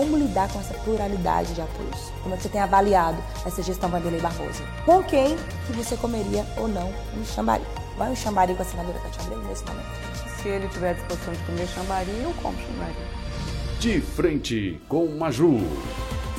como lidar com essa pluralidade de apoios. Como é que você tem avaliado essa gestão Vanderlei Barroso? Com quem que você comeria ou não um chambari? Vai um chambari com a senadora Tati Abreu nesse momento? Se ele tiver disposição de comer chambari, eu como chambari. De frente com Maju.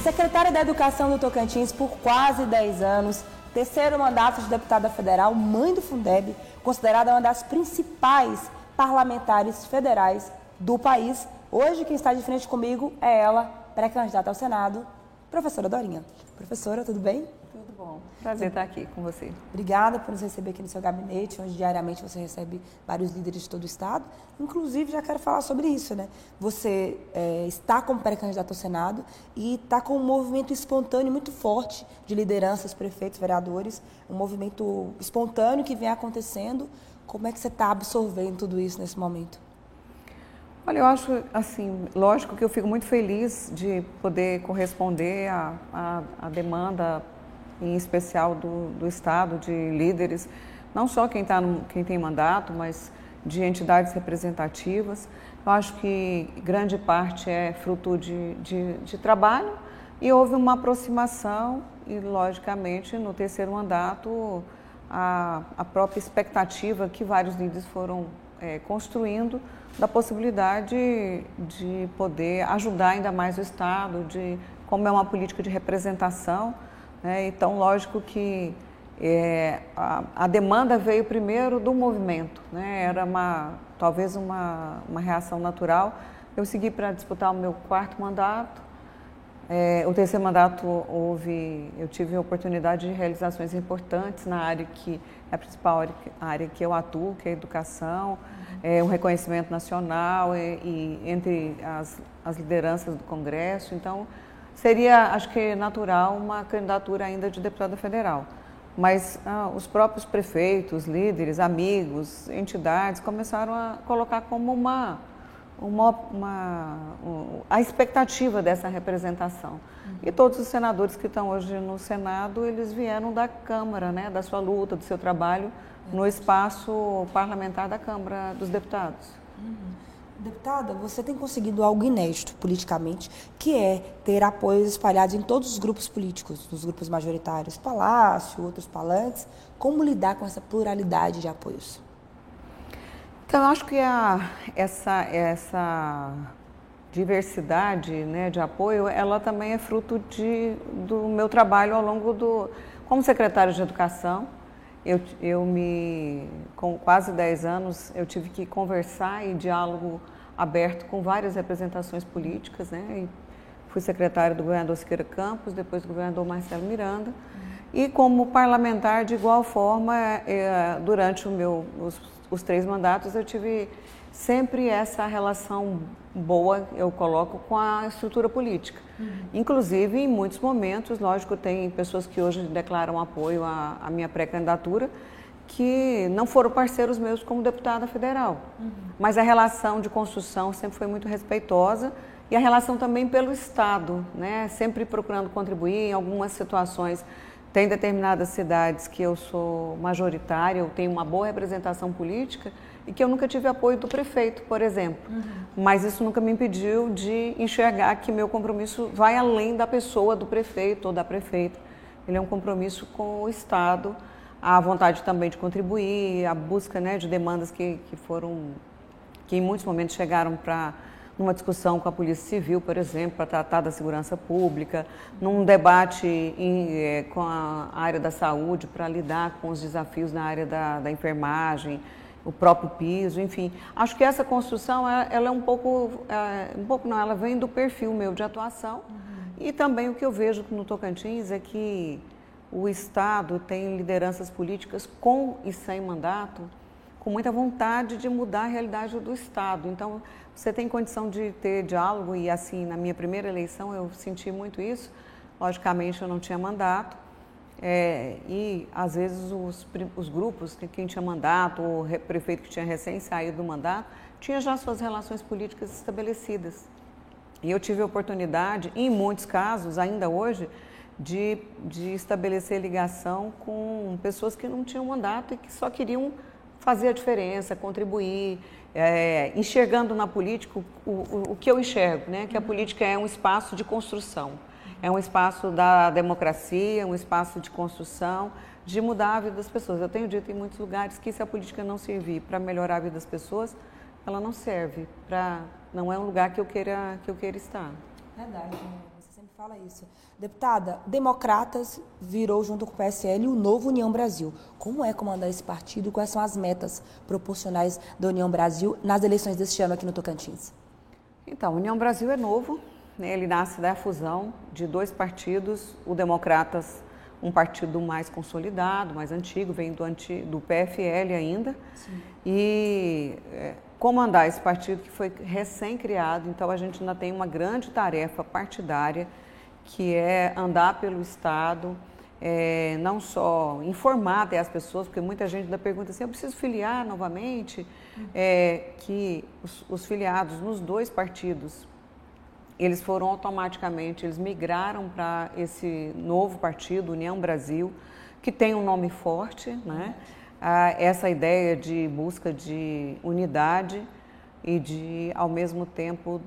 Secretária da Educação do Tocantins por quase 10 anos, terceiro mandato de deputada federal, mãe do Fundeb, considerada uma das principais parlamentares federais do país. Hoje quem está de frente comigo é ela, pré-candidata ao Senado, professora Dorinha. Professora, tudo bem? Tudo bom. Prazer estar aqui com você. Obrigada por nos receber aqui no seu gabinete, onde diariamente você recebe vários líderes de todo o Estado. Inclusive, já quero falar sobre isso, né? Você é, está como pré-candidato ao Senado e está com um movimento espontâneo muito forte de lideranças, prefeitos, vereadores, um movimento espontâneo que vem acontecendo. Como é que você está absorvendo tudo isso nesse momento? Olha, eu acho, assim, lógico que eu fico muito feliz de poder corresponder à, à, demanda, em especial do, do Estado, de líderes, não só quem, tá no, quem tem mandato, mas de entidades representativas. Eu acho que grande parte é fruto de, de, de trabalho e houve uma aproximação e, logicamente, no terceiro mandato, a, a própria expectativa que vários líderes foram é, construindo da possibilidade de poder ajudar ainda mais o Estado, de como é uma política de representação. Né? Então, lógico que é, a, a, demanda veio primeiro do movimento, né? era uma, talvez uma, uma reação natural. Eu segui para disputar o meu quarto mandato. É, o terceiro mandato houve, eu tive a oportunidade de realizações importantes na área que é a principal área que eu atuo, que é a educação é, um reconhecimento nacional e, e entre as, as, lideranças do Congresso. Então, seria, acho que natural, uma candidatura ainda de deputada federal. Mas ah, os próprios prefeitos, líderes, amigos, entidades começaram a colocar como uma, uma, uma a expectativa dessa representação. Uhum. E todos os senadores que estão hoje no Senado, eles vieram da Câmara, né, da sua luta, do seu trabalho no espaço parlamentar da Câmara dos Deputados. Uhum. Deputada, você tem conseguido algo inédito politicamente, que é ter apoios espalhados em todos os grupos políticos, nos grupos majoritários, Palácio, outros palantes. Como lidar com essa pluralidade de apoios? Então, acho que a, essa, essa diversidade né, de apoio, ela também é fruto de, do meu trabalho ao longo do... como secretário de Educação, eu, eu me, com quase 10 anos, eu tive que conversar em diálogo aberto com várias representações políticas, né? E fui secretária do governador Siqueira Campos, depois do governador Marcelo Miranda. E como parlamentar, de igual forma, é, durante meu, os, os três mandatos, eu tive sempre essa relação boa, eu coloco, com a estrutura política. Uhum. Inclusive, em muitos momentos, lógico, tem pessoas que hoje declaram apoio à, à minha pré-candidatura que não foram parceiros meus como deputada federal. Uhum. Mas a relação de construção sempre foi muito respeitosa e a relação também pelo Estado, né? sempre procurando contribuir em algumas situações. Tem determinadas cidades que eu sou majoritária, eu tenho uma boa representação política, e que eu nunca tive apoio do prefeito, por exemplo. Uhum. Mas isso nunca me impediu de enxergar que meu compromisso vai além da pessoa do prefeito ou da prefeita. Ele é um compromisso com o Estado, a vontade também de contribuir, a busca né, de demandas que, que foram, que em muitos momentos chegaram para numa discussão com a Polícia Civil, por exemplo, para tratar da segurança pública, num debate em, é, com a área da saúde para lidar com os desafios na área da, da enfermagem, o próprio piso, enfim. Acho que essa construção, ela é um pouco, é, um pouco não, ela vem do perfil meu de atuação uhum. e também o que eu vejo no Tocantins é que o Estado tem lideranças políticas com e sem mandato, com muita vontade de mudar a realidade do Estado. Então, você tem condição de ter diálogo e assim, na minha primeira eleição eu senti muito isso. Logicamente, eu não tinha mandato, é, e às vezes os, os grupos, quem tinha mandato, o prefeito que tinha recém saído do mandato, tinha já suas relações políticas estabelecidas. E eu tive a oportunidade, em muitos casos, ainda hoje, de, de estabelecer ligação com pessoas que não tinham mandato e que só queriam fazer a diferença, contribuir, é, enxergando na política o, o, o, que eu enxergo, né? que a política é um espaço de construção, é um espaço da democracia, um espaço de construção, de mudar a vida das pessoas. Eu tenho dito em muitos lugares que se a política não servir para melhorar a vida das pessoas, ela não serve para, não é um lugar que eu queira que eu queira estar. Verdade, fala isso. Deputada, Democratas virou junto com o PSL o novo União Brasil. Como é comandar esse partido e quais são as metas proporcionais da União Brasil nas eleições deste ano aqui no Tocantins? Então, União Brasil é novo, né? ele nasce da fusão de dois partidos, o Democratas, um partido mais consolidado, mais antigo, vem do, anti, do PFL ainda, Sim. e é, comandar esse partido que foi recém-criado, então a gente ainda tem uma grande tarefa partidária que é andar pelo Estado, é, não só informar até as pessoas, porque muita gente ainda pergunta assim, eu preciso filiar novamente, é, que os, os, filiados nos dois partidos, eles foram automaticamente, eles migraram para esse novo partido, União Brasil, que tem um nome forte, né? Ah, essa ideia de busca de unidade e de, ao mesmo tempo,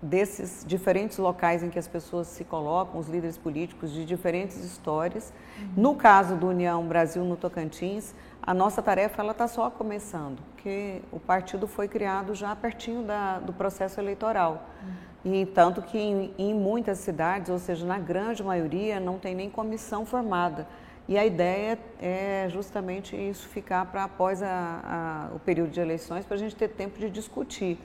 desses diferentes locais em que as pessoas se colocam, os líderes políticos de diferentes histórias. Uhum. No caso do União Brasil no Tocantins, a nossa tarefa ela está só começando, porque o partido foi criado já pertinho da, do processo eleitoral. Uhum. E tanto que em, em muitas cidades, ou seja, na grande maioria, não tem nem comissão formada. E a ideia é justamente isso ficar para após a, a, o período de eleições, para a gente ter tempo de discutir.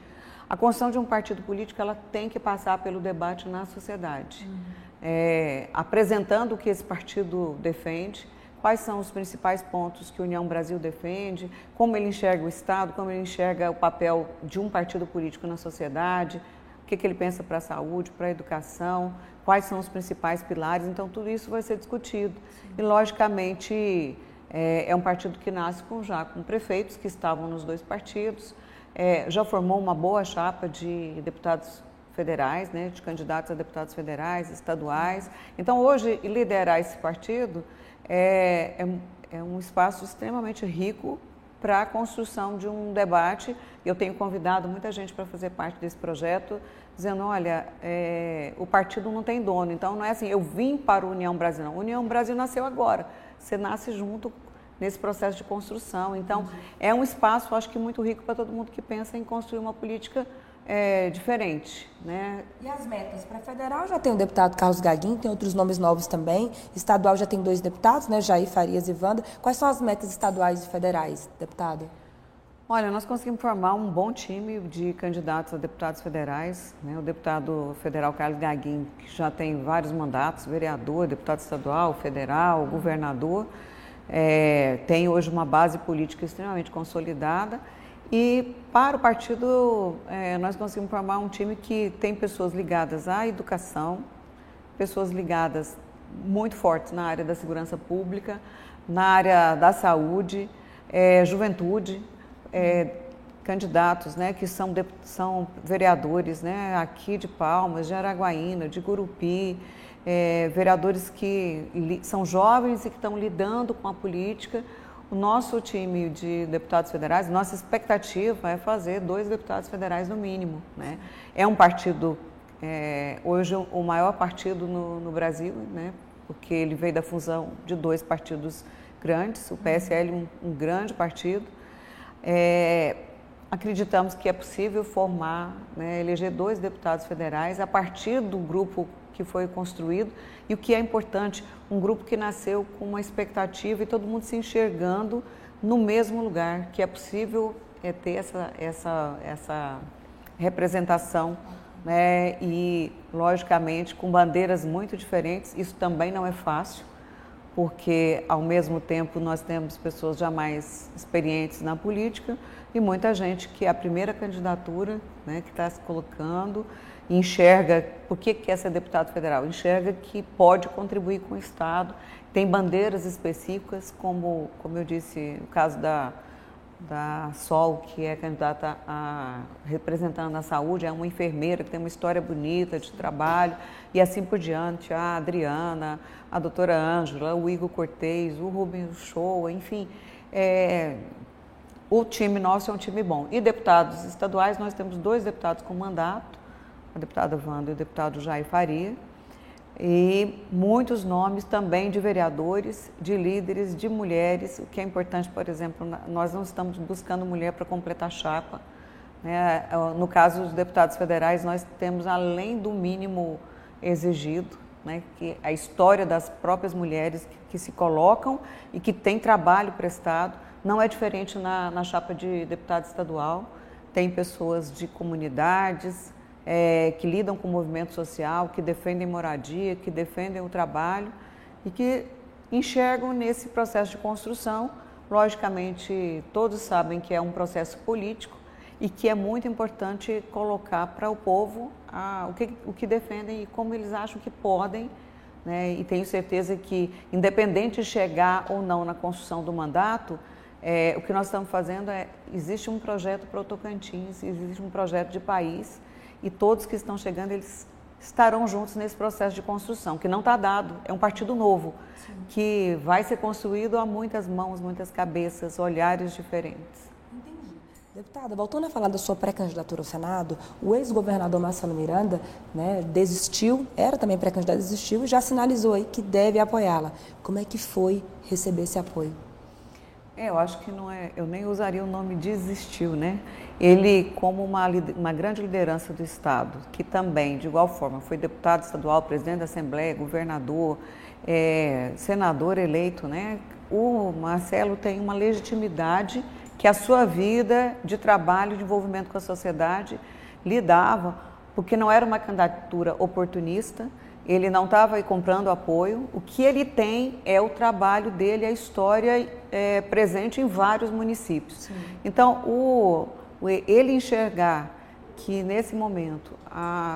A construção de um partido político ela tem que passar pelo debate na sociedade, uhum. é, apresentando o que esse partido defende, quais são os principais pontos que a União Brasil defende, como ele enxerga o Estado, como ele enxerga o papel de um partido político na sociedade, o que, que ele pensa para a saúde, para a educação, quais são os principais pilares. Então, tudo isso vai ser discutido. Sim. E, logicamente, é, é um partido que nasce com, já com prefeitos que estavam nos dois partidos, é, já formou uma boa chapa de deputados federais, né, de candidatos a deputados federais, estaduais. Então, hoje, liderar esse partido é, é, é um espaço extremamente rico para a construção de um debate. Eu tenho convidado muita gente para fazer parte desse projeto, dizendo, olha, é, o partido não tem dono, então não é assim, eu vim para a União Brasil, não. União Brasil nasceu agora, você nasce junto nesse processo de construção. Então, uhum. é um espaço, acho que muito rico para todo mundo que pensa em construir uma política é, diferente. Né? E as metas? Para federal já tem o deputado Carlos Gaguin, tem outros nomes novos também. Estadual já tem dois deputados, né? Jair Farias e Wanda. Quais são as metas estaduais e federais, deputado? Olha, nós conseguimos formar um bom time de candidatos a deputados federais. Né? O deputado federal Carlos Gaguin, que já tem vários mandatos, vereador, deputado estadual, federal, governador é, tem hoje uma base política extremamente consolidada e para o partido é, nós conseguimos formar um time que tem pessoas ligadas à educação, pessoas ligadas muito fortes na área da segurança pública, na área da saúde, é, juventude, é, candidatos né, que são, são vereadores né, aqui de Palmas, de Araguaína, de Gurupi, é, vereadores que são jovens e que estão lidando com a política. O nosso time de deputados federais, nossa expectativa é fazer dois deputados federais no mínimo. Né? É um partido, é, hoje o maior partido no, no Brasil, né? porque ele veio da fusão de dois partidos grandes, o PSL um, um grande partido. É, acreditamos que é possível formar, né, eleger dois deputados federais a partir do grupo que foi construído e o que é importante, um grupo que nasceu com uma expectativa e todo mundo se enxergando no mesmo lugar, que é possível é, ter essa, essa, essa representação né? e, logicamente, com bandeiras muito diferentes. Isso também não é fácil, porque, ao mesmo tempo, nós temos pessoas já mais experientes na política e muita gente que é a primeira candidatura né, que está se colocando enxerga, por que quer ser deputado federal? Enxerga que pode contribuir com o Estado, tem bandeiras específicas, como, como eu disse, o caso da, da Sol, que é candidata a representando a saúde, é uma enfermeira que tem uma história bonita de trabalho, e assim por diante, a Adriana, a doutora Ângela, o Igor Cortez, o Rubens Show, enfim. É, o time nosso é um time bom. E deputados estaduais, nós temos dois deputados com mandato, a deputada Wanda e o deputado Jair Faria, e muitos nomes também de vereadores, de líderes, de mulheres, o que é importante, por exemplo, nós não estamos buscando mulher para completar chapa. Né? No caso dos deputados federais, nós temos além do mínimo exigido, né? que a história das próprias mulheres que, que se colocam e que têm trabalho prestado, não é diferente na, na chapa de deputado estadual. Tem pessoas de comunidades, é, que lidam com o movimento social, que defendem moradia, que defendem o trabalho e que enxergam nesse processo de construção. Logicamente, todos sabem que é um processo político e que é muito importante colocar para o povo a, o, que, o que defendem e como eles acham que podem. Né? E tenho certeza que, independente de chegar ou não na construção do mandato, é, o que nós estamos fazendo é: existe um projeto para o Tocantins, existe um projeto de país e todos que estão chegando, eles estarão juntos nesse processo de construção, que não está dado, é um partido novo, Sim. que vai ser construído a muitas mãos, muitas cabeças, olhares diferentes. Entendi. Deputada, voltando a falar da sua pré-candidatura ao Senado, o ex-governador Marcelo Miranda né, desistiu, era também pré-candidato, desistiu e já sinalizou aí que deve apoiá-la. Como é que foi receber esse apoio? É, eu acho que não é, eu nem usaria o nome desistiu, né? Ele, como uma, uma grande liderança do Estado, que também, de igual forma, foi deputado estadual, presidente da Assembleia, governador, é, senador eleito, né? O Marcelo tem uma legitimidade que a sua vida de trabalho, de envolvimento com a sociedade lhe dava, porque não era uma candidatura oportunista, ele não estava comprando apoio. O que ele tem é o trabalho dele, a história é, presente em vários municípios. Sim. Então, o, ele enxergar que nesse momento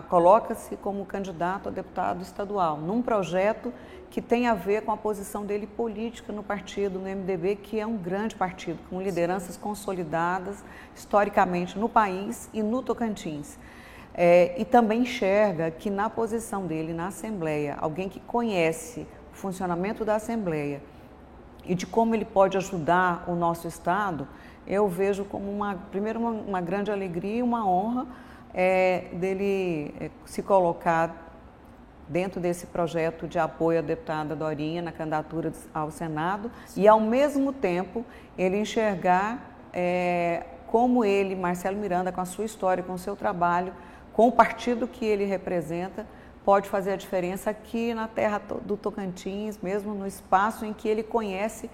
coloca-se como candidato a deputado estadual num projeto que tem a ver com a posição dele política no partido, no MDB, que é um grande partido, com lideranças Sim. consolidadas historicamente no país e no Tocantins. É, e também enxerga que na posição dele na Assembleia, alguém que conhece o funcionamento da Assembleia e de como ele pode ajudar o nosso Estado, eu vejo como uma, primeiro, uma, uma grande alegria e uma honra é, dele é, se colocar dentro desse projeto de apoio à deputada Dorinha na candidatura ao Senado Sim. e, ao mesmo tempo, ele enxergar é, como ele, Marcelo Miranda, com a sua história, com o seu trabalho, com o partido que ele representa, pode fazer a diferença aqui na terra do Tocantins, mesmo no espaço em que ele conhece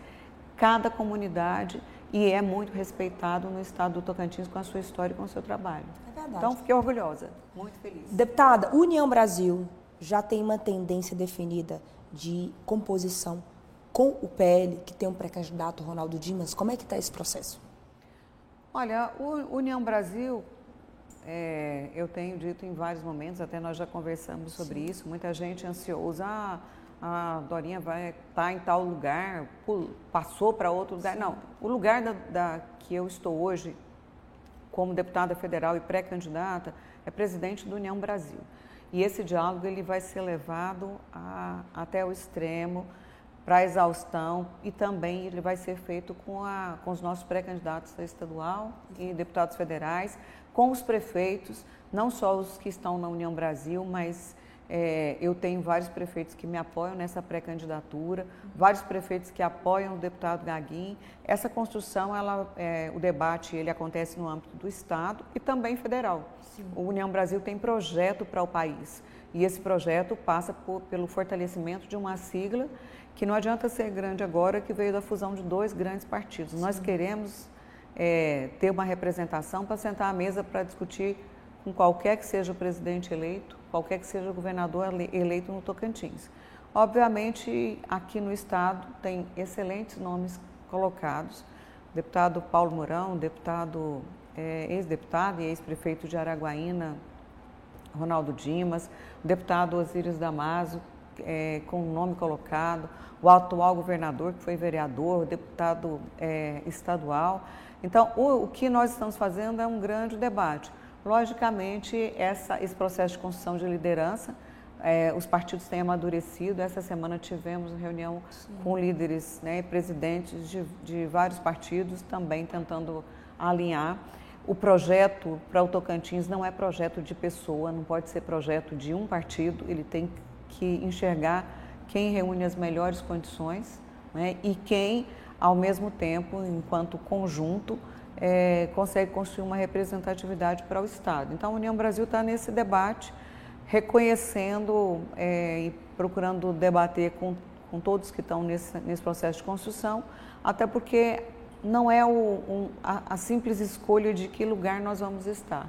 cada comunidade e é muito respeitado no estado do Tocantins com a sua história e com o seu trabalho. É verdade. Então, fiquei orgulhosa, muito feliz. Deputada, União Brasil já tem uma tendência definida de composição com o PL, que tem um pré-candidato, Ronaldo Dimas. Como é que está esse processo? Olha, o União Brasil é, eu tenho dito em vários momentos, até nós já conversamos sobre Sim. isso, muita gente ansiosa, ah, a Dorinha vai estar tá em tal lugar, passou para outro lugar. Sim. Não, o lugar da, da, que eu estou hoje, como deputada federal e pré-candidata, é presidente do União Brasil. E esse diálogo ele vai ser levado a, até o extremo, para a exaustão e também ele vai ser feito com, a, com os nossos pré-candidatos estadual e deputados federais, com os prefeitos, não só os que estão na União Brasil, mas é, eu tenho vários prefeitos que me apoiam nessa pré-candidatura, vários prefeitos que apoiam o deputado Gaguin. Essa construção, ela, é, o debate, ele acontece no âmbito do Estado e também federal. Sim. O União Brasil tem projeto para o país e esse projeto passa por, pelo fortalecimento de uma sigla que não adianta ser grande agora, que veio da fusão de dois grandes partidos. Sim. Nós queremos é, ter uma representação para sentar à mesa para discutir com qualquer que seja o presidente eleito, qualquer que seja o governador eleito no Tocantins. Obviamente, aqui no estado tem excelentes nomes colocados. O deputado Paulo Mourão, deputado, é, ex-deputado e ex-prefeito de Araguaína, Ronaldo Dimas, o deputado Osíris Damaso, é, com o nome colocado, o atual governador, que foi vereador, o deputado é, estadual. Então, o, o, que nós estamos fazendo é um grande debate. Logicamente, essa, esse processo de construção de liderança é, os partidos têm amadurecido. Essa semana tivemos reunião Sim. com líderes, né, presidentes de, de vários partidos, também tentando alinhar. O projeto para o Tocantins não é projeto de pessoa, não pode ser projeto de um partido, ele tem que enxergar quem reúne as melhores condições né, e quem, ao mesmo tempo, enquanto conjunto, é, consegue construir uma representatividade para o Estado. Então, a União Brasil está nesse debate, reconhecendo é, e procurando debater com, com todos que estão nesse, nesse processo de construção, até porque não é o, um, a, a simples escolha de que lugar nós vamos estar,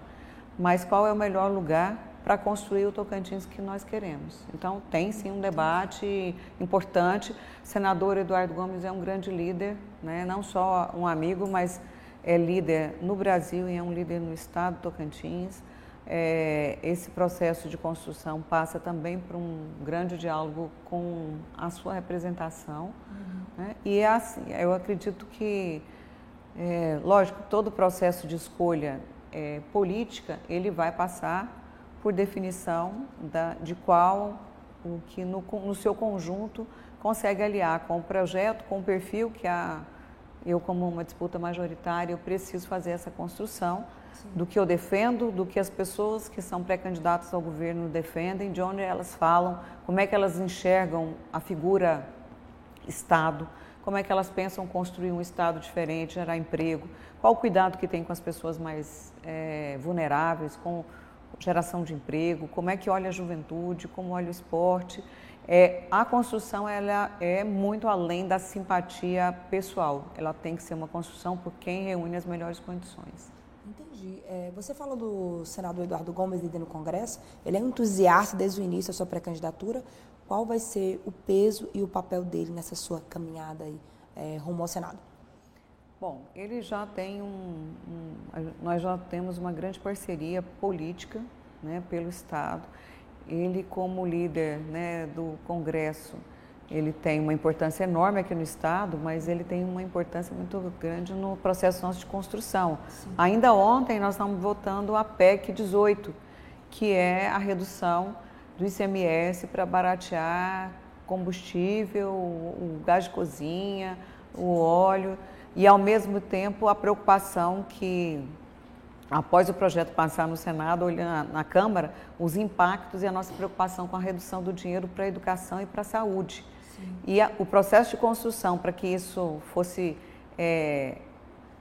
mas qual é o melhor lugar para construir o Tocantins que nós queremos. Então, tem sim um debate importante. O senador Eduardo Gomes é um grande líder, né? não só um amigo, mas é líder no Brasil e é um líder no estado do Tocantins. É, esse processo de construção passa também por um grande diálogo com a sua representação. Uhum. Né? E é assim, eu acredito que, é, lógico, todo o processo de escolha é, política, ele vai passar por definição da, de qual o que no, no seu conjunto consegue aliar com o projeto, com o perfil que a, eu como uma disputa majoritária, eu preciso fazer essa construção Sim. do que eu defendo, do que as pessoas que são pré-candidatas ao governo defendem, de onde elas falam, como é que elas enxergam a figura Estado, como é que elas pensam construir um Estado diferente, gerar emprego, qual o cuidado que tem com as pessoas mais é, vulneráveis, com geração de emprego, como é que olha a juventude, como olha o esporte. É, a construção ela é muito além da simpatia pessoal. Ela tem que ser uma construção por quem reúne as melhores condições. Entendi. É, você falou do senador Eduardo Gomes líder no Congresso. Ele é entusiasta desde o início da sua pré-candidatura. Qual vai ser o peso e o papel dele nessa sua caminhada aí, é, rumo ao Senado? Bom, ele já tem um, um, nós já temos uma grande parceria política, né, pelo Estado. Ele como líder, né, do Congresso, ele tem uma importância enorme aqui no Estado, mas ele tem uma importância muito grande no processo nosso de construção. Sim. Ainda ontem nós estamos votando a PEC 18, que é a redução do ICMS para baratear combustível, o gás de cozinha, o óleo e, ao mesmo tempo, a preocupação que, após o projeto passar no Senado, olhando na Câmara, os impactos e a nossa preocupação com a redução do dinheiro para a educação e para a saúde. Sim. E a, o processo de construção para que isso fosse é,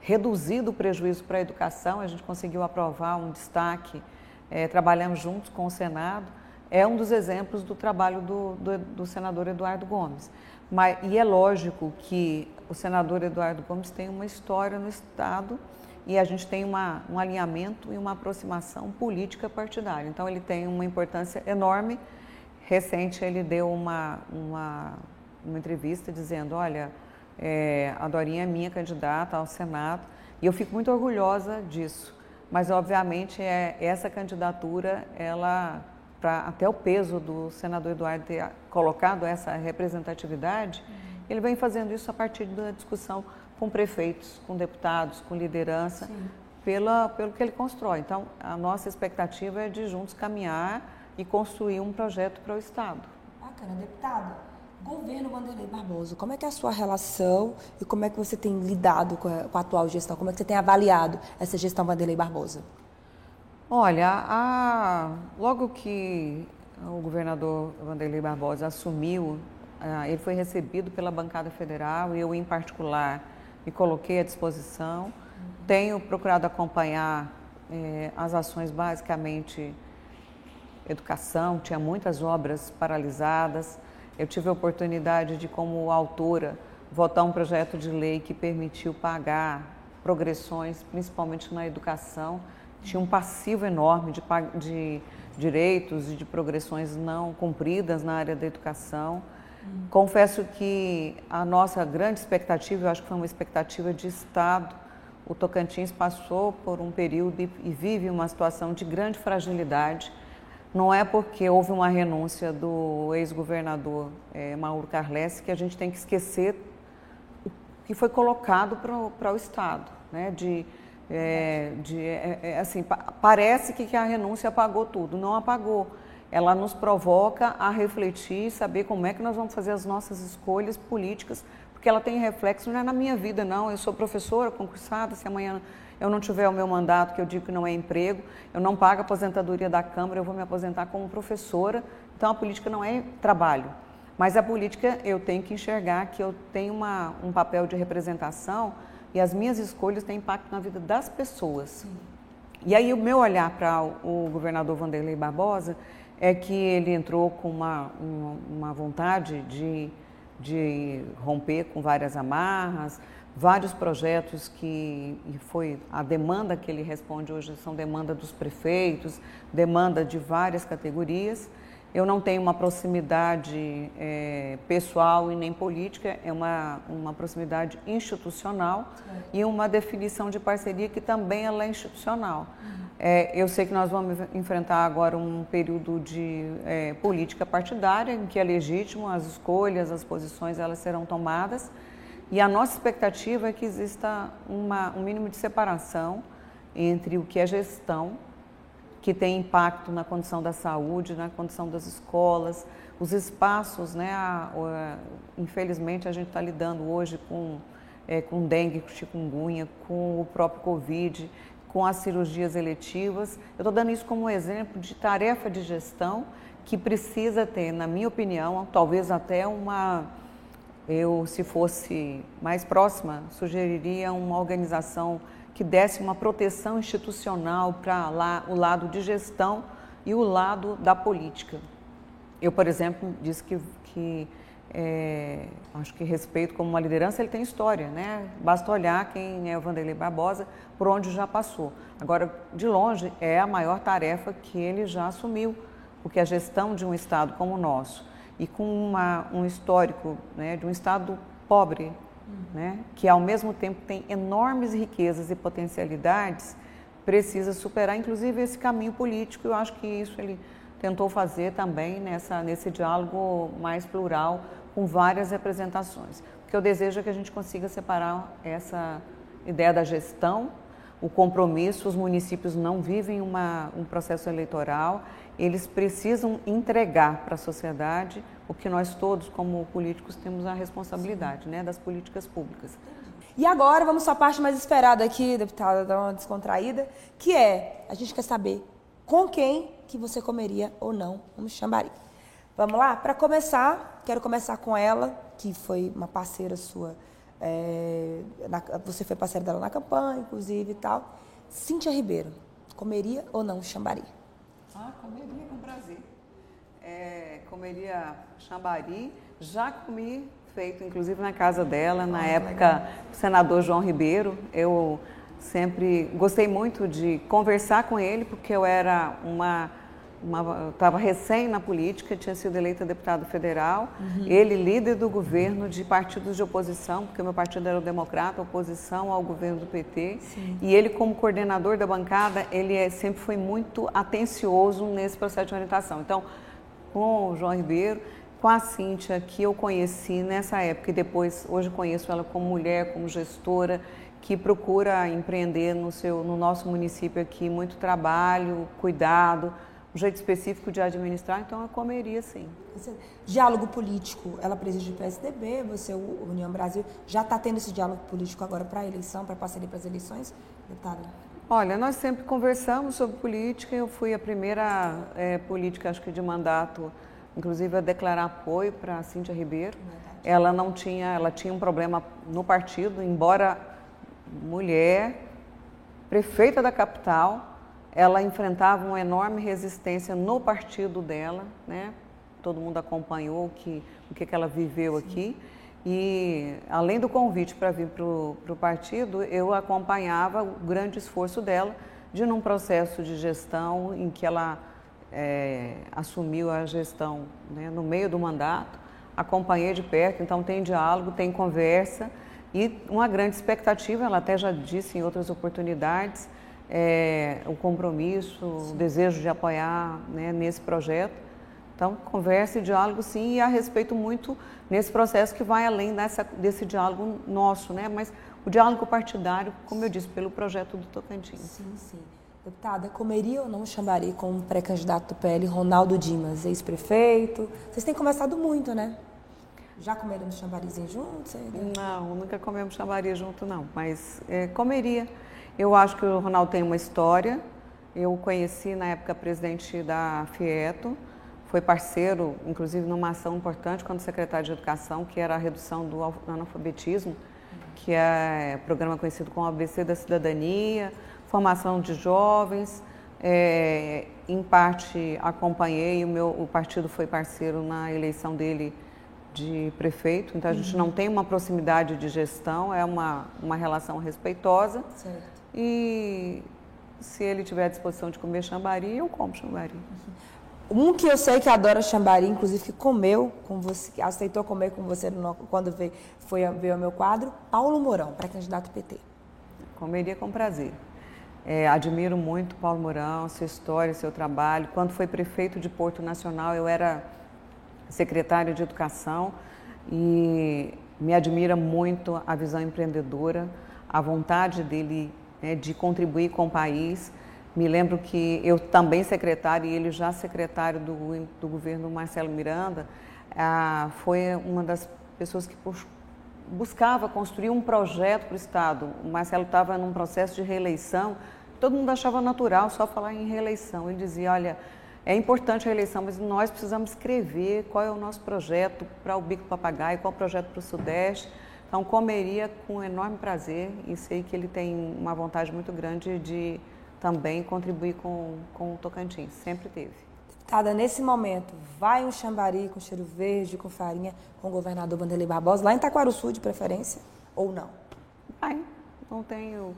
reduzido o prejuízo para a educação, a gente conseguiu aprovar um destaque, é, trabalhamos juntos com o Senado, é um dos exemplos do trabalho do, do, do senador Eduardo Gomes. Mas, e é lógico que o senador Eduardo Gomes tem uma história no Estado e a gente tem uma, um alinhamento e uma aproximação política partidária. Então, ele tem uma importância enorme. Recente, ele deu uma, uma, uma entrevista dizendo: Olha, é, a Dorinha é minha candidata ao Senado e eu fico muito orgulhosa disso. Mas, obviamente, é, essa candidatura, ela, pra, até o peso do senador Eduardo ter colocado essa representatividade. Uhum ele vem fazendo isso a partir da discussão com prefeitos, com deputados, com liderança, pela, pelo que ele constrói. Então, a nossa expectativa é de juntos caminhar e construir um projeto para o Estado. Bacana, deputada. Governo Vanderlei Barbosa, como é que é a sua relação e como é que você tem lidado com a, com a atual gestão? Como é que você tem avaliado essa gestão Vanderlei Barbosa? Olha, a, logo que o governador Vanderlei Barbosa assumiu ah, ele foi recebido pela bancada federal e eu, em particular, me coloquei à disposição. Tenho procurado acompanhar eh, as ações, basicamente, educação, tinha muitas obras paralisadas. Eu tive a oportunidade de, como autora, votar um projeto de lei que permitiu pagar progressões, principalmente na educação. Tinha um passivo enorme de, de direitos e de progressões não cumpridas na área da educação. Confesso que a nossa grande expectativa, eu acho que foi uma expectativa de Estado, o Tocantins passou por um período e, e vive uma situação de grande fragilidade. Não é porque houve uma renúncia do ex-governador é, Mauro Carles que a gente tem que esquecer o que foi colocado para o Estado, né? De, é, de é, é assim, pa parece que, que a renúncia apagou tudo, não apagou ela nos provoca a refletir, saber como é que nós vamos fazer as nossas escolhas políticas, porque ela tem reflexo não é na minha vida, não. Eu sou professora, concursada, se amanhã eu não tiver o meu mandato, que eu digo que não é emprego, eu não pago a aposentadoria da Câmara, eu vou me aposentar como professora. Então a política não é trabalho. Mas a política eu tenho que enxergar que eu tenho uma, um papel de representação e as minhas escolhas têm impacto na vida das pessoas. Sim. E aí o meu olhar para o governador Vanderlei Barbosa é que ele entrou com uma, uma, uma vontade de, de romper com várias amarras, vários projetos que e foi a demanda que ele responde hoje são demanda dos prefeitos, demanda de várias categorias. Eu não tenho uma proximidade é, pessoal e nem política, é uma, uma proximidade institucional é. e uma definição de parceria que também ela é institucional. Uhum. É, eu sei que nós vamos enfrentar agora um período de é, política partidária, em que é legítimo, as escolhas, as posições, elas serão tomadas. E a nossa expectativa é que exista uma, um mínimo de separação entre o que é gestão que tem impacto na condição da saúde, na condição das escolas, os espaços, né? A, a, infelizmente a gente está lidando hoje com, é, com dengue, com chikungunya, com o próprio Covid, com as cirurgias eletivas. Eu estou dando isso como um exemplo de tarefa de gestão que precisa ter, na minha opinião, talvez até uma. Eu, se fosse mais próxima, sugeriria uma organização que desse uma proteção institucional para lá o lado de gestão e o lado da política. Eu, por exemplo, disse que, que é, acho que respeito como uma liderança ele tem história, né? Basta olhar quem é o Vanderlei Barbosa, por onde já passou. Agora, de longe, é a maior tarefa que ele já assumiu, porque a gestão de um Estado como o nosso e com uma, um histórico né, de um Estado pobre, né, que ao mesmo tempo tem enormes riquezas e potencialidades, precisa superar inclusive esse caminho político. Eu acho que isso ele tentou fazer também nessa, nesse diálogo mais plural, com várias representações. O que eu desejo é que a gente consiga separar essa ideia da gestão, o compromisso, os municípios não vivem uma, um processo eleitoral, eles precisam entregar para a sociedade o que nós todos, como políticos, temos a responsabilidade né, das políticas públicas. E agora vamos a parte mais esperada aqui, deputada, dar uma descontraída, que é, a gente quer saber com quem que você comeria ou não um chambari. Vamos lá? Para começar, quero começar com ela, que foi uma parceira sua, é, na, você foi parceira dela na campanha, inclusive e tal. Cíntia Ribeiro, comeria ou não chambari? Ah, comeria com prazer é, comeria chambari, já comi feito inclusive na casa dela, na oh, época legal. do senador João Ribeiro. Eu sempre gostei muito de conversar com ele, porque eu era uma estava recém na política, tinha sido eleita deputado federal, uhum. ele líder do governo de partidos de oposição, porque meu partido era o democrata, oposição ao governo do PT, Sim. e ele como coordenador da bancada, ele é, sempre foi muito atencioso nesse processo de orientação. Então, com o João Ribeiro, com a Cíntia, que eu conheci nessa época e depois, hoje conheço ela como mulher, como gestora, que procura empreender no, seu, no nosso município aqui muito trabalho, cuidado, um jeito específico de administrar, então eu comeria sim. Diálogo político, ela preside o PSDB, você, o União Brasil, já está tendo esse diálogo político agora para a eleição, para parceria para as eleições, deputada? Olha, nós sempre conversamos sobre política. Eu fui a primeira é, política, acho que de mandato, inclusive a declarar apoio para a Cíntia Ribeiro. Ela não tinha, ela tinha um problema no partido, embora mulher, prefeita da capital, ela enfrentava uma enorme resistência no partido dela, né? Todo mundo acompanhou o que, o que, que ela viveu Sim. aqui. E, além do convite para vir para o partido, eu acompanhava o grande esforço dela de, num processo de gestão em que ela é, assumiu a gestão né, no meio do mandato, acompanhei de perto, então tem diálogo, tem conversa e uma grande expectativa, ela até já disse em outras oportunidades, é, o compromisso, Sim. o desejo de apoiar né, nesse projeto. Então, conversa e diálogo, sim, e a respeito muito nesse processo que vai além dessa, desse diálogo nosso, né? Mas o diálogo partidário, como eu disse, pelo projeto do Tocantins. Sim, sim. Deputada, comeria ou não chambari com o pré-candidato do PL, Ronaldo Dimas, ex-prefeito? Vocês têm conversado muito, né? Já comeram chambarizinho juntos? Não, nunca comemos chambari junto, não. Mas é, comeria. Eu acho que o Ronaldo tem uma história. Eu o conheci na época presidente da FIETO. Foi parceiro, inclusive, numa ação importante quando secretário de Educação, que era a redução do analfabetismo, que é programa conhecido como ABC da Cidadania formação de jovens. É, em parte acompanhei, o meu o partido foi parceiro na eleição dele de prefeito, então a gente não tem uma proximidade de gestão, é uma, uma relação respeitosa. Certo. E se ele tiver à disposição de comer chambari, eu como chambari. Um que eu sei que adora chambari, inclusive que comeu com você, que aceitou comer com você no, quando veio, foi, veio ao meu quadro, Paulo Mourão, pré-candidato PT. Comeria com prazer. É, admiro muito Paulo Mourão, sua história, seu trabalho. Quando foi prefeito de Porto Nacional, eu era secretário de Educação e me admira muito a visão empreendedora, a vontade dele né, de contribuir com o país. Me lembro que eu também secretário e ele já secretário do, do governo Marcelo Miranda, ah, foi uma das pessoas que buscava construir um projeto para o Estado. O Marcelo estava num processo de reeleição, todo mundo achava natural só falar em reeleição. Ele dizia, olha, é importante a reeleição, mas nós precisamos escrever qual é o nosso projeto para o Bico Papagaio, qual é o projeto para o Sudeste. Então, comeria com enorme prazer e sei que ele tem uma vontade muito grande de também contribuir com, com o Tocantins, sempre teve. Deputada, nesse momento, vai um chambari com cheiro verde, com farinha, com o governador Vanderlei Barbosa, lá em Sul, de preferência, ou não? Vai, não tenho,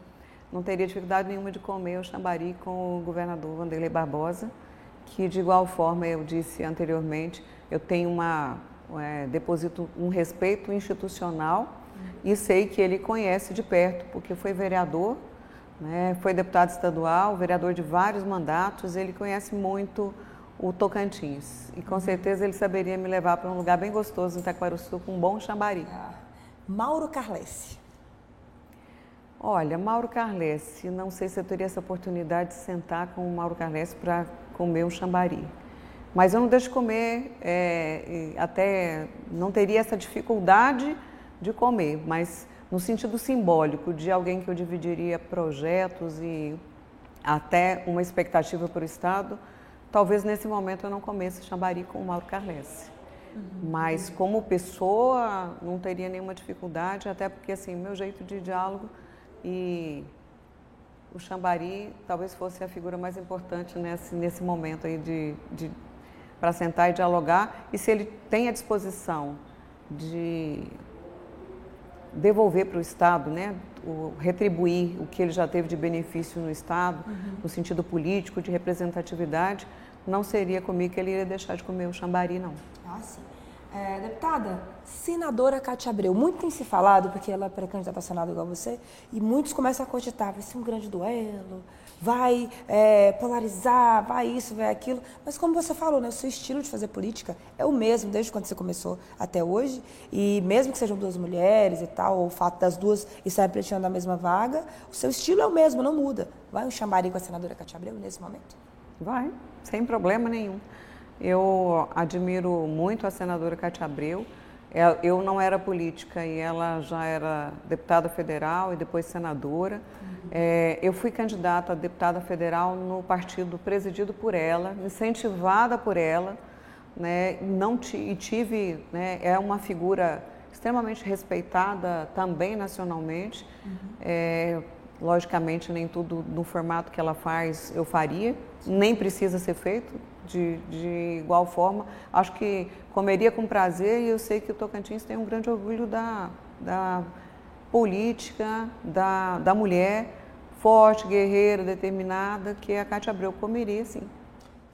não teria dificuldade nenhuma de comer o chambari com o governador Vanderlei Barbosa, que de igual forma, eu disse anteriormente, eu tenho uma, é, deposito um respeito institucional e sei que ele conhece de perto, porque foi vereador, né, foi deputado estadual, vereador de vários mandatos, ele conhece muito o Tocantins. E com certeza ele saberia me levar para um lugar bem gostoso em Itaquaruçu com um bom chambari. Ah. Mauro Carlesse. Olha, Mauro Carlesse, não sei se eu teria essa oportunidade de sentar com o Mauro Carlesse para comer um chambari. Mas eu não deixo de comer, é, até não teria essa dificuldade de comer, mas no sentido simbólico de alguém que eu dividiria projetos e até uma expectativa para o Estado, Talvez nesse momento eu não comece chambari com o Mauro Carlesse. Uhum. Mas como pessoa não teria nenhuma dificuldade, até porque assim, meu jeito de diálogo e o Chambari talvez fosse a figura mais importante nesse, nesse momento aí de, de para sentar e dialogar. E se ele tem a disposição de devolver para o Estado, né, o, retribuir o que ele já teve de benefício no Estado, uhum. no sentido político, de representatividade, não seria comigo que ele iria deixar de comer o chambari, não. Ah, sim. É, deputada, senadora Cátia Abreu, muito tem se falado, porque ela é pré-candidata a Senado igual você, e muitos começam a cogitar, vai ser um grande duelo, vai é, polarizar, vai isso, vai aquilo. Mas como você falou, né, o seu estilo de fazer política é o mesmo desde quando você começou até hoje. E mesmo que sejam duas mulheres e tal, ou o fato das duas estarem pleiteando a mesma vaga, o seu estilo é o mesmo, não muda. Vai um chambari com a senadora Cátia Abreu nesse momento? Vai, sem problema nenhum. Eu admiro muito a senadora Cátia Abreu. É, eu não era política e ela já era deputada federal e depois senadora. Uhum. É, eu fui candidata a deputada federal no partido presidido por ela, incentivada por ela, né? Não e tive, né? É uma figura extremamente respeitada também nacionalmente. Uhum. É, logicamente, nem tudo no formato que ela faz eu faria, nem precisa ser feito de, de igual forma. Acho que comeria com prazer e eu sei que o Tocantins tem um grande orgulho da, da política, da, da mulher forte, guerreira, determinada, que é a Cátia Abreu comeria, sim.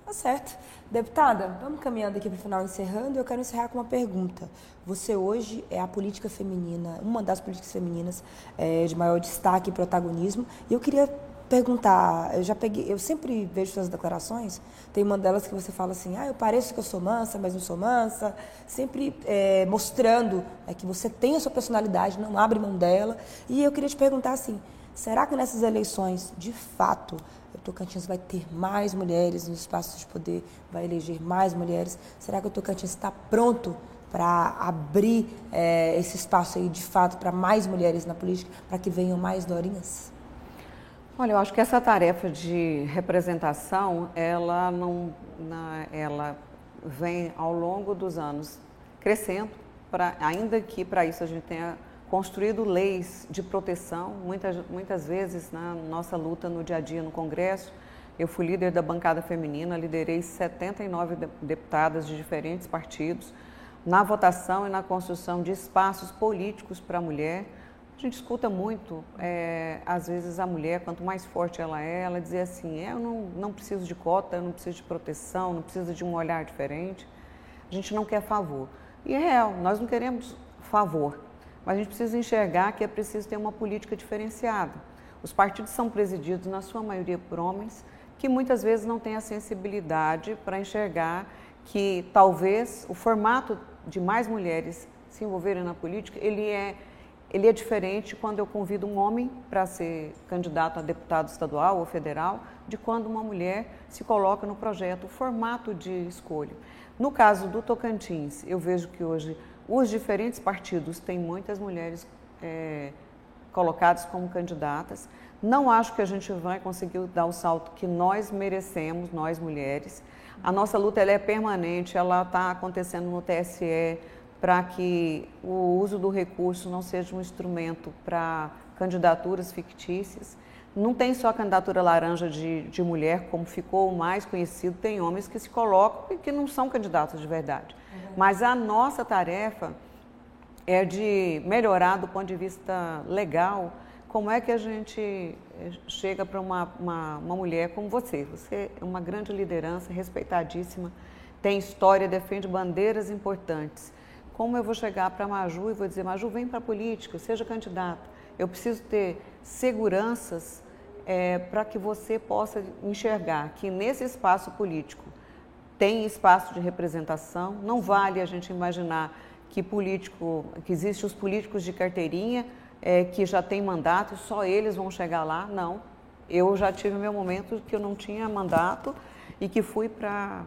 Tá certo. Deputada, vamos caminhando aqui para o final, encerrando. Eu quero encerrar com uma pergunta. Você hoje é a política feminina, uma das políticas femininas é, de maior destaque e protagonismo. E eu queria perguntar, eu já peguei, eu sempre vejo suas declarações, tem uma delas que você fala assim, ah, eu pareço que eu sou mansa, mas não sou mansa, sempre é, mostrando é, que você tem a sua personalidade, não abre mão dela. E eu queria te perguntar assim, Será que nessas eleições, de fato, o Tocantins vai ter mais mulheres nos espaços de poder, vai eleger mais mulheres? Será que o Tocantins está pronto para abrir é, esse espaço aí, de fato, para mais mulheres na política, para que venham mais Dorinhas? Olha, eu acho que essa tarefa de representação, ela não, ela vem ao longo dos anos crescendo, pra, ainda que para isso a gente tenha construído leis de proteção, muitas, muitas vezes na nossa luta no dia a dia no Congresso, eu fui líder da bancada feminina, liderei 79 deputadas de diferentes partidos na votação e na construção de espaços políticos para a mulher. Gente escuta muito, é, às vezes, a mulher, quanto mais forte ela é, ela dizer assim: é, eu não, não preciso de cota, eu não preciso de proteção, não preciso de um olhar diferente. A gente não quer favor. E é real, nós não queremos favor, mas a gente precisa enxergar que é preciso ter uma política diferenciada. Os partidos são presididos, na sua maioria, por homens que muitas vezes não têm a sensibilidade para enxergar que talvez o formato de mais mulheres se envolverem na política, ele é, ele é diferente quando eu convido um homem para ser candidato a deputado estadual ou federal, de quando uma mulher se coloca no projeto, o formato de escolha. No caso do Tocantins, eu vejo que hoje os diferentes partidos têm muitas mulheres é, colocadas como candidatas. Não acho que a gente vai conseguir dar o salto que nós merecemos, nós mulheres. A nossa luta ela é permanente, ela está acontecendo no TSE para que o uso do recurso não seja um instrumento para candidaturas fictícias. Não tem só a candidatura laranja de, de mulher, como ficou mais conhecido, tem homens que se colocam e que não são candidatos de verdade. Uhum. Mas a nossa tarefa é de melhorar do ponto de vista legal como é que a gente eh, chega para uma, uma, uma, mulher como você. Você é uma grande liderança, respeitadíssima, tem história, defende bandeiras importantes. Como eu vou chegar para a Maju e vou dizer, Maju, vem para a política, seja candidata. Eu preciso ter seguranças é, para que você possa enxergar que nesse espaço político tem espaço de representação. Não vale a gente imaginar que político, que existem os políticos de carteirinha é, que já têm mandato, só eles vão chegar lá. Não. Eu já tive meu momento que eu não tinha mandato e que fui para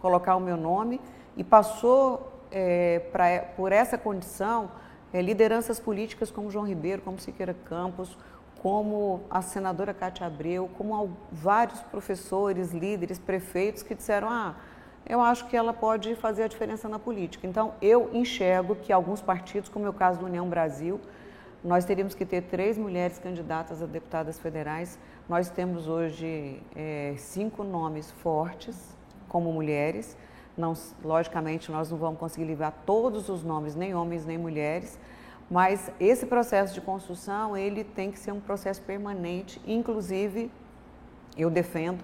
colocar o meu nome e passou é, pra, por essa condição é, lideranças políticas como João Ribeiro, como Siqueira Campos, como a senadora Cátia Abreu, como vários professores, líderes, prefeitos que disseram: ah, eu acho que ela pode fazer a diferença na política. Então, eu enxergo que alguns partidos, como é o caso do União Brasil, nós teríamos que ter três mulheres candidatas a deputadas federais. Nós temos hoje é, cinco nomes fortes como mulheres. Não, logicamente, nós não vamos conseguir livrar todos os nomes, nem homens nem mulheres, mas esse processo de construção, ele tem que ser um processo permanente, inclusive, eu defendo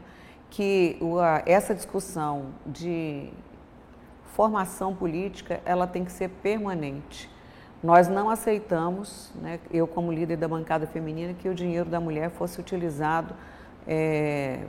que essa discussão de formação política, ela tem que ser permanente. Nós não aceitamos, né, eu como líder da bancada feminina, que o dinheiro da mulher fosse utilizado, é,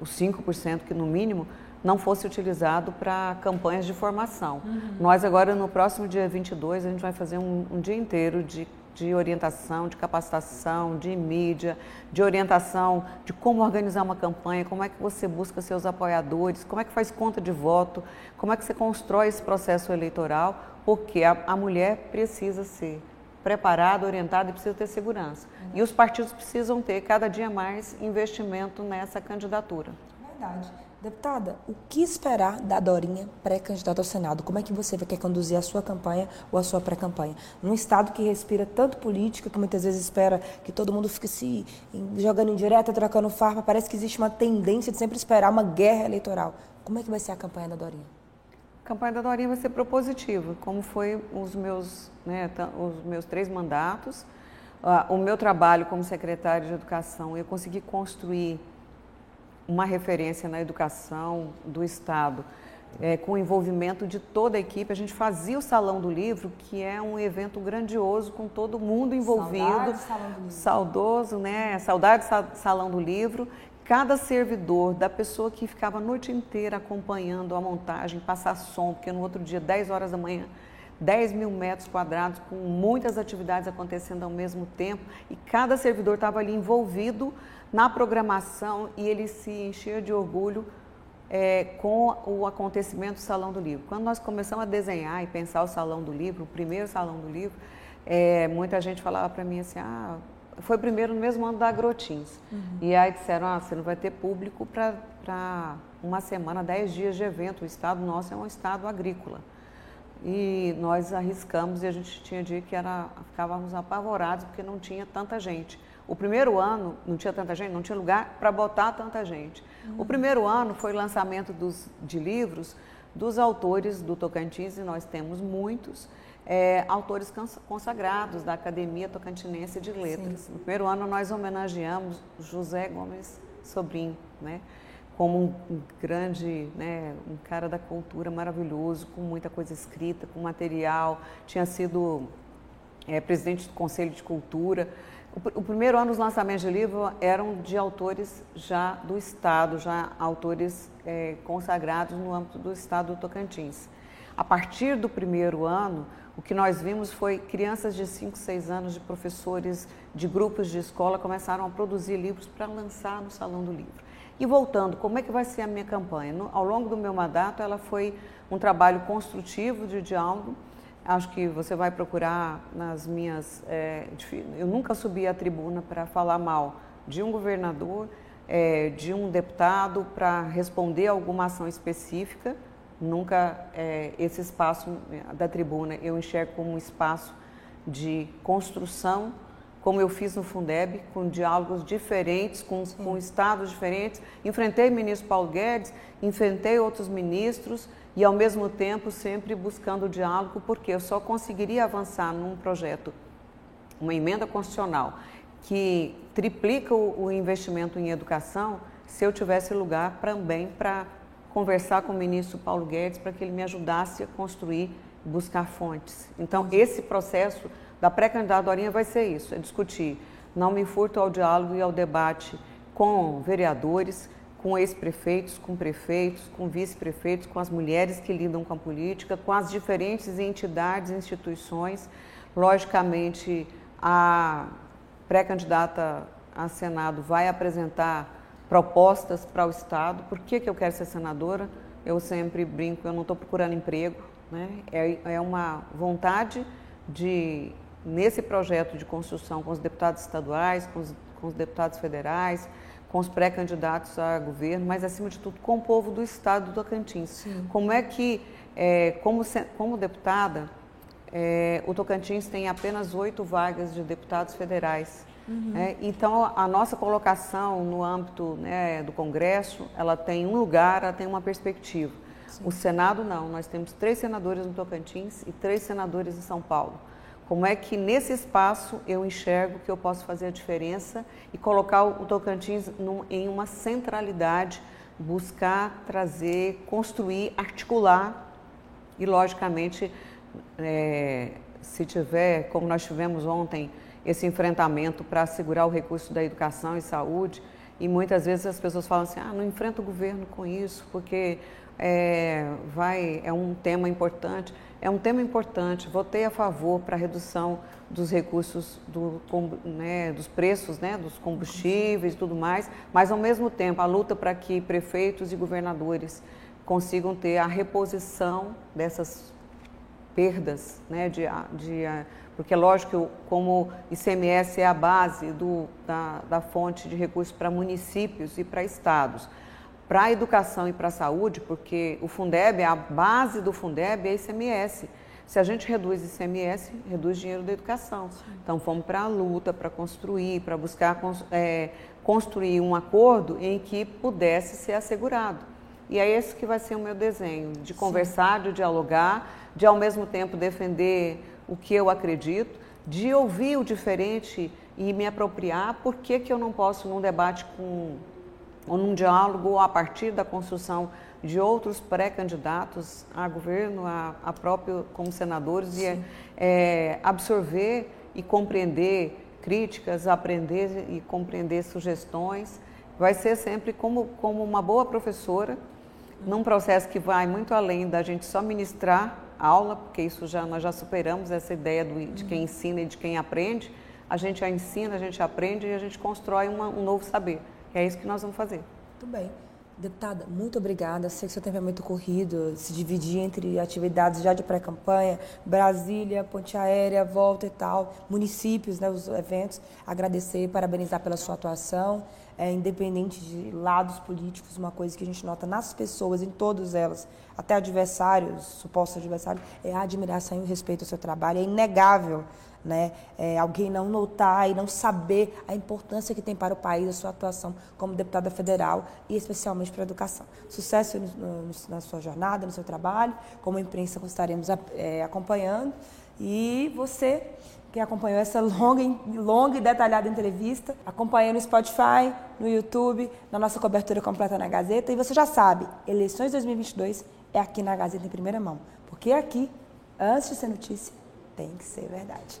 os 5% que no mínimo, não fosse utilizado para campanhas de formação. Uhum. Nós agora, no próximo dia 22, a gente vai fazer um, um dia inteiro de de orientação, de capacitação, de mídia, de orientação de como organizar uma campanha, como é que você busca seus apoiadores, como é que faz conta de voto, como é que você constrói esse processo eleitoral, porque a, a mulher precisa ser preparada, orientada e precisa ter segurança. Uhum. E os partidos precisam ter cada dia mais investimento nessa candidatura. Verdade. Deputada, o que esperar da Dorinha pré-candidata ao Senado? Como é que você quer conduzir a sua campanha ou a sua pré-campanha? Num estado que respira tanto política, que muitas vezes espera que todo mundo fique se jogando em direta, trocando farpa, parece que existe uma tendência de sempre esperar uma guerra eleitoral. Como é que vai ser a campanha da Dorinha? A campanha da Dorinha vai ser propositiva, como foi os meus, né, os meus três mandatos. Uh, o meu trabalho como secretária de Educação, eu consegui construir uma referência na educação do Estado, é, com o envolvimento de toda a equipe. A gente fazia o Salão do Livro, que é um evento grandioso, com todo mundo envolvido. Saudade Salão do Livro. Saudoso, né? Saudade Salão do Livro. Cada servidor, da pessoa que ficava a noite inteira acompanhando a montagem, passar som, porque no outro dia, 10 horas da manhã, 10 mil metros quadrados, com muitas atividades acontecendo ao mesmo tempo, e cada servidor estava ali envolvido na programação e ele se enchia de orgulho é, com o acontecimento do Salão do Livro. Quando nós começamos a desenhar e pensar o Salão do Livro, o primeiro Salão do Livro, é, muita gente falava para mim assim, ah, foi primeiro no mesmo ano da Agrotins. Uhum. E aí disseram, ah, você não vai ter público para uma semana, dez dias de evento. O estado nosso é um estado agrícola. E nós arriscamos e a gente tinha dia que era, ficávamos apavorados porque não tinha tanta gente. O primeiro ano não tinha tanta gente, não tinha lugar para botar tanta gente. Uhum. O primeiro ano foi o lançamento dos, de livros dos autores do Tocantins, e nós temos muitos, é, autores consagrados da Academia Tocantinense de Letras. Sim. No primeiro ano nós homenageamos José Gomes Sobrinho, né? como um grande, né, um cara da cultura maravilhoso, com muita coisa escrita, com material, tinha sido é, presidente do Conselho de Cultura. O, o, primeiro ano os lançamentos de livro eram de autores já do Estado, já autores é, consagrados no âmbito do Estado do Tocantins. A partir do primeiro ano, o que nós vimos foi crianças de 5, 6 anos, de professores de grupos de escola, começaram a produzir livros para lançar no Salão do Livro. E voltando, como é que vai ser a minha campanha? No, ao longo do meu mandato, ela foi um trabalho construtivo de diálogo. Acho que você vai procurar nas minhas. É, eu nunca subi à tribuna para falar mal de um governador, é, de um deputado, para responder alguma ação específica. Nunca é, esse espaço da tribuna eu enxergo como um espaço de construção como eu fiz no Fundeb, com diálogos diferentes, com, com estados diferentes. Enfrentei o ministro Paulo Guedes, enfrentei outros ministros e, ao mesmo tempo, sempre buscando diálogo, porque eu só conseguiria avançar num projeto, uma emenda constitucional, que triplica o, o investimento em educação, se eu tivesse lugar também para conversar com o ministro Paulo Guedes para que ele me ajudasse a construir, buscar fontes. Então, esse processo da pré-candidadorinha vai ser isso, é discutir. Não me furto ao diálogo e ao debate com vereadores, com ex-prefeitos, com prefeitos, com vice-prefeitos, com as mulheres que lidam com a política, com as diferentes entidades, instituições. Logicamente, a pré-candidata a Senado vai apresentar propostas para o Estado. Por que, que eu quero ser senadora? Eu sempre brinco, eu não estou procurando emprego. Né? É, é uma vontade de nesse projeto de construção com os deputados estaduais, com os, com os deputados federais, com os pré-candidatos a governo, mas acima de tudo com o povo do estado do Tocantins. Sim. Como é que, é, como, como deputada, é, o Tocantins tem apenas oito vagas de deputados federais. Uhum. É, então, a nossa colocação no âmbito né, do Congresso, ela tem um lugar, ela tem uma perspectiva. Sim. O Senado não, nós temos três senadores no Tocantins e três senadores em São Paulo. Como é que nesse espaço eu enxergo que eu posso fazer a diferença e colocar o Tocantins num, em uma centralidade, buscar trazer, construir, articular e, logicamente, é, se tiver, como nós tivemos ontem, esse enfrentamento para assegurar o recurso da educação e saúde, e muitas vezes as pessoas falam assim, ah, não enfrenta o governo com isso, porque é, vai, é um tema importante. É um tema importante. Votei a favor para a redução dos recursos, do, né, dos preços né, dos combustíveis e tudo mais, mas ao mesmo tempo a luta para que prefeitos e governadores consigam ter a reposição dessas perdas, né, de, de, porque é lógico como ICMS é a base do, da, da fonte de recursos para municípios e para estados para a educação e para a saúde, porque o Fundeb, a base do Fundeb é ICMS. Se a gente reduz ICMS, reduz dinheiro da educação. Então, fomos para a luta, para construir, para buscar é, construir um acordo em que pudesse ser assegurado. E é esse que vai ser o meu desenho, de conversar, Sim. de dialogar, de ao mesmo tempo defender o que eu acredito, de ouvir o diferente e me apropriar. Por que, que eu não posso, num debate com ou num diálogo ou a partir da construção de outros pré-candidatos a governo, a, a próprio como senadores, e é, absorver e compreender críticas, aprender e compreender sugestões. Vai ser sempre como, como uma boa professora, num processo que vai muito além da gente só ministrar aula, porque isso já nós já superamos essa ideia do, de quem ensina e de quem aprende. A gente já ensina, a gente aprende e a gente constrói uma, um novo saber. É isso que nós vamos fazer. Muito bem. Deputada, muito obrigada. Sei que seu tempo é muito corrido, se dividir entre atividades já de pré-campanha, Brasília, Ponte Aérea, volta e tal, municípios, né, os eventos. Agradecer e parabenizar pela sua atuação. É, independente de lados políticos, uma coisa que a gente nota nas pessoas, em todas elas, até adversários, supostos adversários, é a admiração e o respeito ao seu trabalho. É inegável né? É, alguém não notar e não saber a importância que tem para o país a sua atuação como deputada federal e especialmente para a educação. Sucesso no, no, na sua jornada, no seu trabalho, como imprensa estaremos é, acompanhando e você que acompanhou essa longa, longa e detalhada entrevista, acompanha no Spotify, no YouTube, na nossa cobertura completa na Gazeta. E você já sabe, eleições 2022 é aqui na Gazeta em primeira mão. Porque aqui, antes de ser notícia, tem que ser verdade.